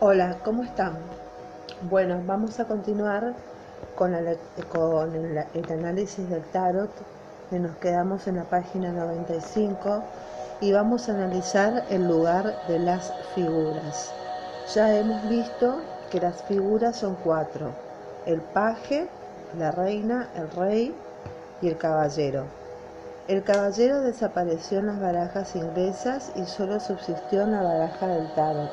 Hola, ¿cómo están? Bueno, vamos a continuar con, el, el, análisis del tarot. Nos quedamos en la página 95 y vamos a analizar el lugar de las figuras. Ya hemos visto que las figuras son cuatro. El paje, la reina, el rey y el caballero. El caballero desapareció en las barajas inglesas y solo subsistió en la baraja del tarot,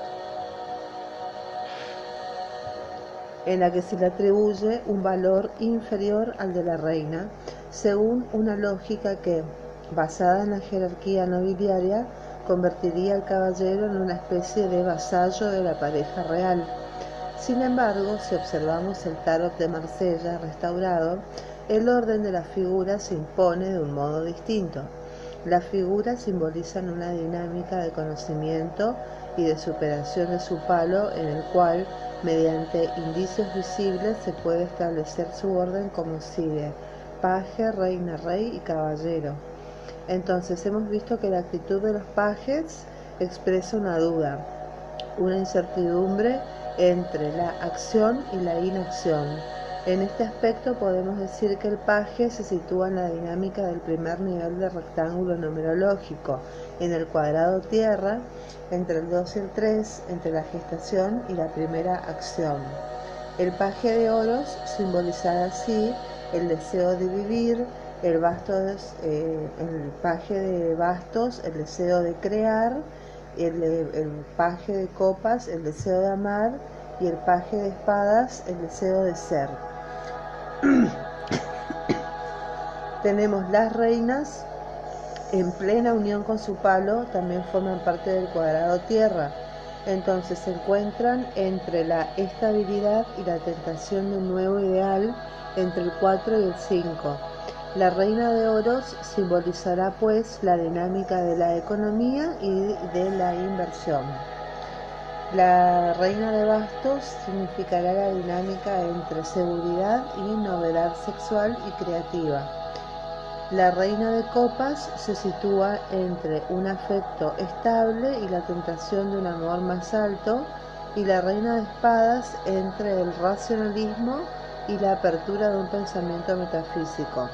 en la que se le atribuye un valor inferior al de la reina, según una lógica que, basada en la jerarquía nobiliaria, convertiría al caballero en una especie de vasallo de la pareja real. Sin embargo, si observamos el tarot de Marsella restaurado, el orden de las figuras se impone de un modo distinto. Las figuras simbolizan una dinámica de conocimiento y de superación de su palo en el cual, mediante indicios visibles, se puede establecer su orden como sigue, paje, reina, rey y caballero. Entonces hemos visto que la actitud de los pajes expresa una duda, una incertidumbre entre la acción y la inacción en este aspecto podemos decir que el paje se sitúa en la dinámica del primer nivel del rectángulo numerológico, en el cuadrado tierra, entre el 2 y el 3, entre la gestación y la primera acción. El paje de oros simbolizará así el deseo de vivir, el, bastos, eh, el paje de bastos, el deseo de crear, el, el paje de copas, el deseo de amar, y el paje de espadas, el deseo de ser. Tenemos las reinas en plena unión con su palo, también forman parte del cuadrado tierra. Entonces se encuentran entre la estabilidad y la tentación de un nuevo ideal entre el 4 y el 5. La reina de oros simbolizará pues la dinámica de la economía y de la inversión. La reina de bastos significará la dinámica entre seguridad y novedad sexual y creativa. La reina de copas se sitúa entre un afecto estable y la tentación de un amor más alto, y la reina de espadas entre el racionalismo y la apertura de un pensamiento metafísico.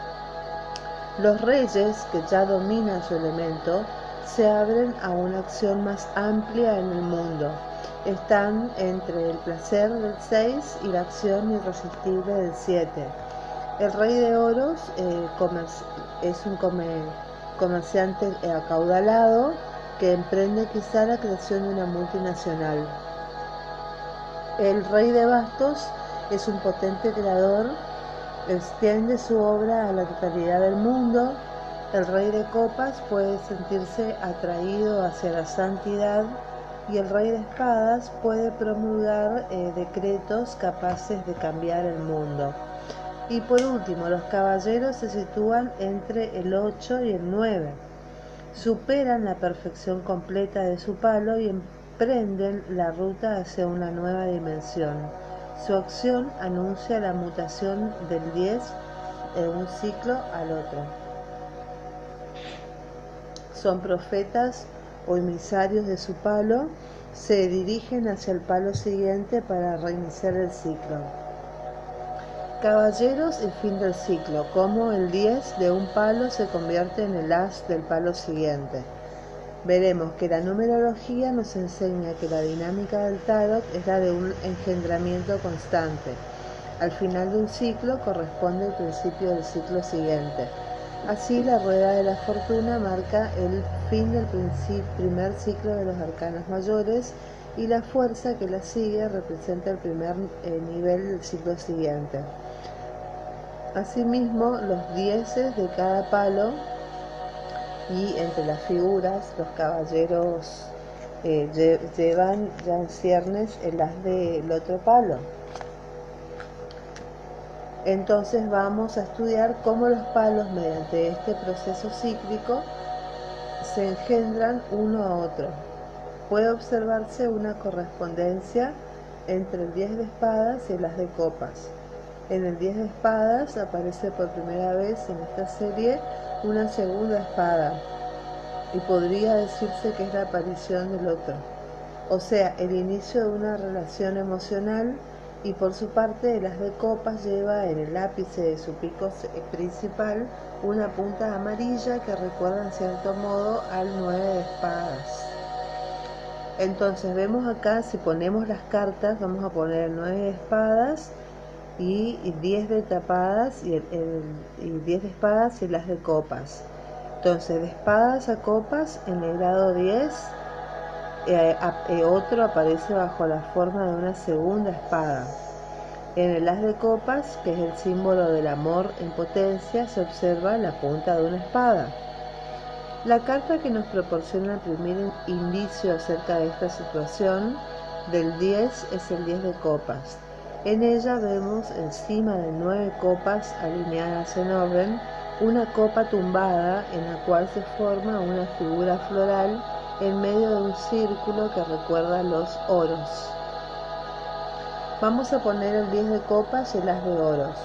Los reyes, que ya dominan su elemento, se abren a una acción más amplia en el mundo están entre el placer del 6 y la acción irresistible del 7. El rey de oros eh, es un comerciante acaudalado que emprende quizá la creación de una multinacional. El rey de bastos es un potente creador, extiende su obra a la totalidad del mundo. El rey de copas puede sentirse atraído hacia la santidad y el rey de espadas puede promulgar eh, decretos capaces de cambiar el mundo. Y por último, los caballeros se sitúan entre el 8 y el 9. Superan la perfección completa de su palo y emprenden la ruta hacia una nueva dimensión. Su acción anuncia la mutación del 10 de un ciclo al otro. Son profetas o emisarios de su palo se dirigen hacia el palo siguiente para reiniciar el ciclo. Caballeros, el fin del ciclo, como el 10 de un palo se convierte en el as del palo siguiente. Veremos que la numerología nos enseña que la dinámica del tarot es la de un engendramiento constante. Al final de un ciclo corresponde el principio del ciclo siguiente. Así, la rueda de la fortuna marca el fin del primer ciclo de los arcanos mayores y la fuerza que la sigue representa el primer eh, nivel del ciclo siguiente. Asimismo, los dieces de cada palo y entre las figuras, los caballeros eh, llevan ya en ciernes el as del otro palo. Entonces vamos a estudiar cómo los palos mediante este proceso cíclico se engendran uno a otro. Puede observarse una correspondencia entre el 10 de espadas y las de copas. En el 10 de espadas aparece por primera vez en esta serie una segunda espada y podría decirse que es la aparición del otro. o sea, el inicio de una relación emocional y por su parte el as de copas lleva en el ápice de su pico principal una punta amarilla que recuerda en cierto modo al nueve de espadas. Entonces vemos acá, si ponemos las cartas, vamos a poner el 9 de espadas y 10 de tapadas y, el, 10 de espadas y las de copas. Entonces de espadas a copas en el grado 10 eh, eh, otro aparece bajo la forma de una segunda espada. En el as de copas, que es el símbolo del amor en potencia, se observa la punta de una espada. La carta que nos proporciona el primer indicio acerca de esta situación del 10 es el 10 de copas. En ella vemos encima de nueve copas alineadas en orden una copa tumbada en la cual se forma una figura floral en medio de un círculo que recuerda los oros. Vamos a poner el 10 de copas y el as de oros.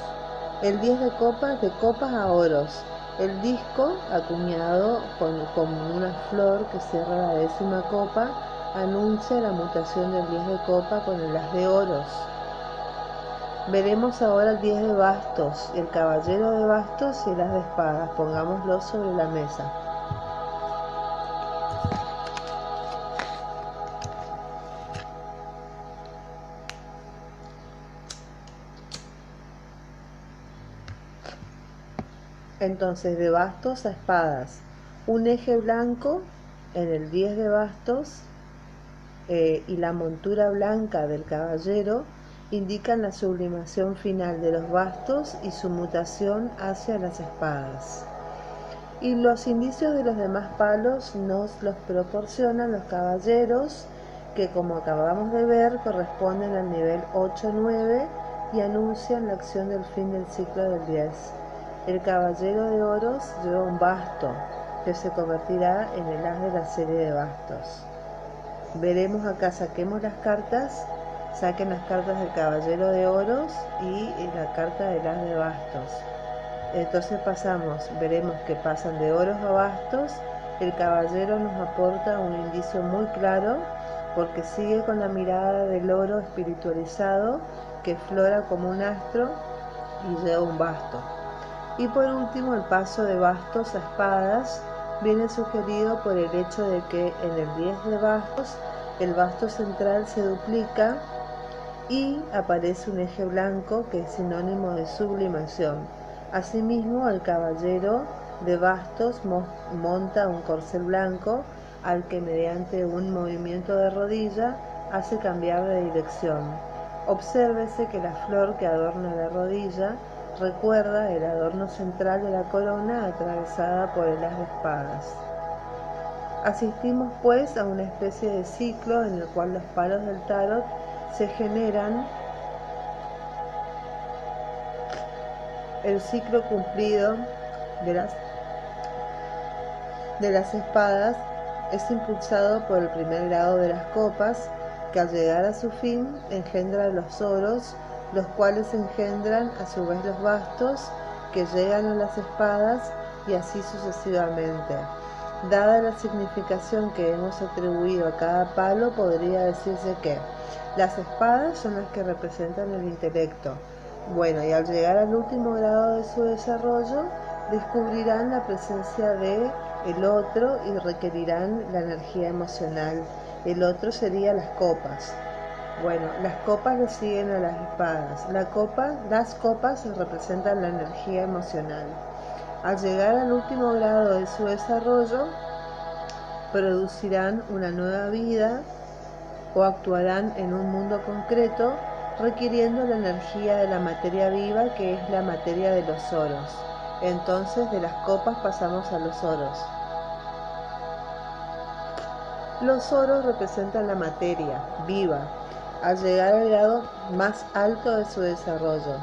El 10 de copas de copas a oros. El disco acuñado con, con una flor que cierra la décima copa anuncia la mutación del 10 de copa con el as de oros. Veremos ahora el 10 de bastos, el caballero de bastos y el as de espadas. Pongámoslo sobre la mesa. Entonces, de bastos a espadas, un eje blanco en el 10 de bastos eh, y la montura blanca del caballero indican la sublimación final de los bastos y su mutación hacia las espadas. Y los indicios de los demás palos nos los proporcionan los caballeros, que como acabamos de ver corresponden al nivel 8-9 y anuncian la acción del fin del ciclo del 10. El caballero de oros lleva un basto que se convertirá en el as de la serie de bastos. Veremos acá, saquemos las cartas, saquen las cartas del caballero de oros y la carta del as de bastos. Entonces pasamos, veremos que pasan de oros a bastos. El caballero nos aporta un indicio muy claro porque sigue con la mirada del oro espiritualizado que flora como un astro y lleva un basto. Y por último, el paso de bastos a espadas viene sugerido por el hecho de que en el 10 de bastos el basto central se duplica y aparece un eje blanco que es sinónimo de sublimación. Asimismo, el caballero de bastos monta un corcel blanco al que mediante un movimiento de rodilla hace cambiar de dirección. Obsérvese que la flor que adorna la rodilla recuerda el adorno central de la corona atravesada por el as de espadas. Asistimos pues a una especie de ciclo en el cual los palos del tarot se generan el ciclo cumplido de las, de las espadas es impulsado por el primer grado de las copas que al llegar a su fin engendra los oros los cuales engendran a su vez los bastos que llegan a las espadas y así sucesivamente. Dada la significación que hemos atribuido a cada palo, podría decirse que las espadas son las que representan el intelecto. Bueno, y al llegar al último grado de su desarrollo, descubrirán la presencia de el otro y requerirán la energía emocional. El otro sería las copas. Bueno, las copas le siguen a las espadas. La copa, las copas representan la energía emocional. Al llegar al último grado de su desarrollo, producirán una nueva vida o actuarán en un mundo concreto requiriendo la energía de la materia viva que es la materia de los oros. Entonces de las copas pasamos a los oros. Los oros representan la materia viva, al llegar al grado más alto de su desarrollo.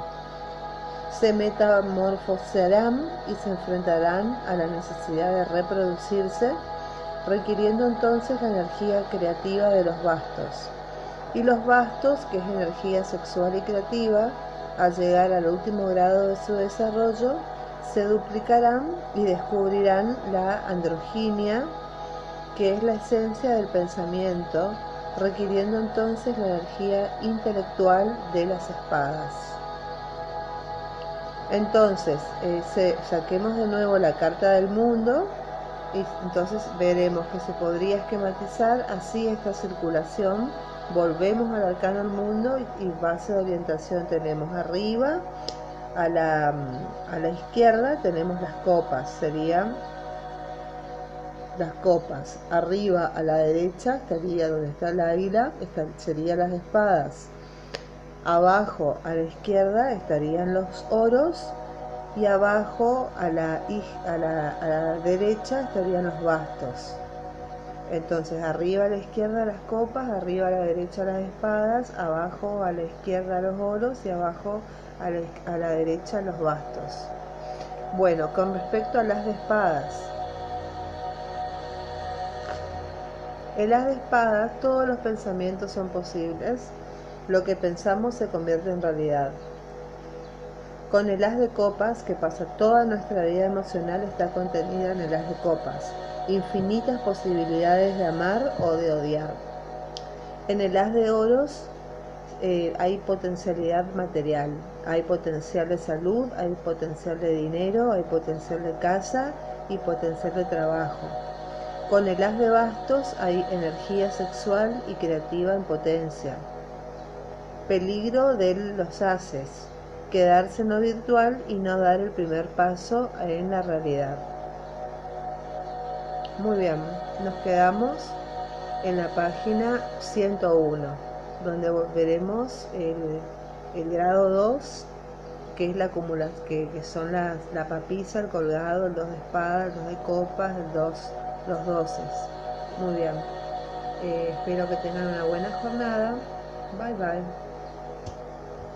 Se metamorfosearán y se enfrentarán a la necesidad de reproducirse, requiriendo entonces la energía creativa de los bastos. Y los bastos, que es energía sexual y creativa, al llegar al último grado de su desarrollo, se duplicarán y descubrirán la androginia, que es la esencia del pensamiento, requiriendo entonces la energía intelectual de las espadas. Entonces, eh, saquemos de nuevo la carta del mundo y entonces veremos que se podría esquematizar así esta circulación. Volvemos al arcano del mundo y, base de orientación tenemos arriba, a la, a la izquierda tenemos las copas, serían las copas. Arriba a la derecha estaría donde está el águila, serían las espadas. Abajo a la izquierda estarían los oros y abajo a la, a la, derecha estarían los bastos. Entonces arriba a la izquierda las copas, arriba a la derecha las espadas, abajo a la izquierda los oros y abajo a la, a la derecha los bastos. Bueno, con respecto a las espadas, En las de espadas todos los pensamientos son posibles, lo que pensamos se convierte en realidad. Con el as de copas, que pasa toda nuestra vida emocional, está contenida en el as de copas, infinitas posibilidades de amar o de odiar. En el as de oros eh, hay potencialidad material, hay potencial de salud, hay potencial de dinero, hay potencial de casa y potencial de trabajo. Con el as de bastos hay energía sexual y creativa en potencia. Peligro de los haces, quedarse en lo virtual y no dar el primer paso en la realidad. Muy bien, nos quedamos en la página 101, donde veremos el, grado 2, que es la acumulación, que, son las, la papisa, el colgado, el 2 de espadas, el 2 de copas, el 2 los doces. Muy bien. Eh, espero que tengan una buena jornada. Bye bye.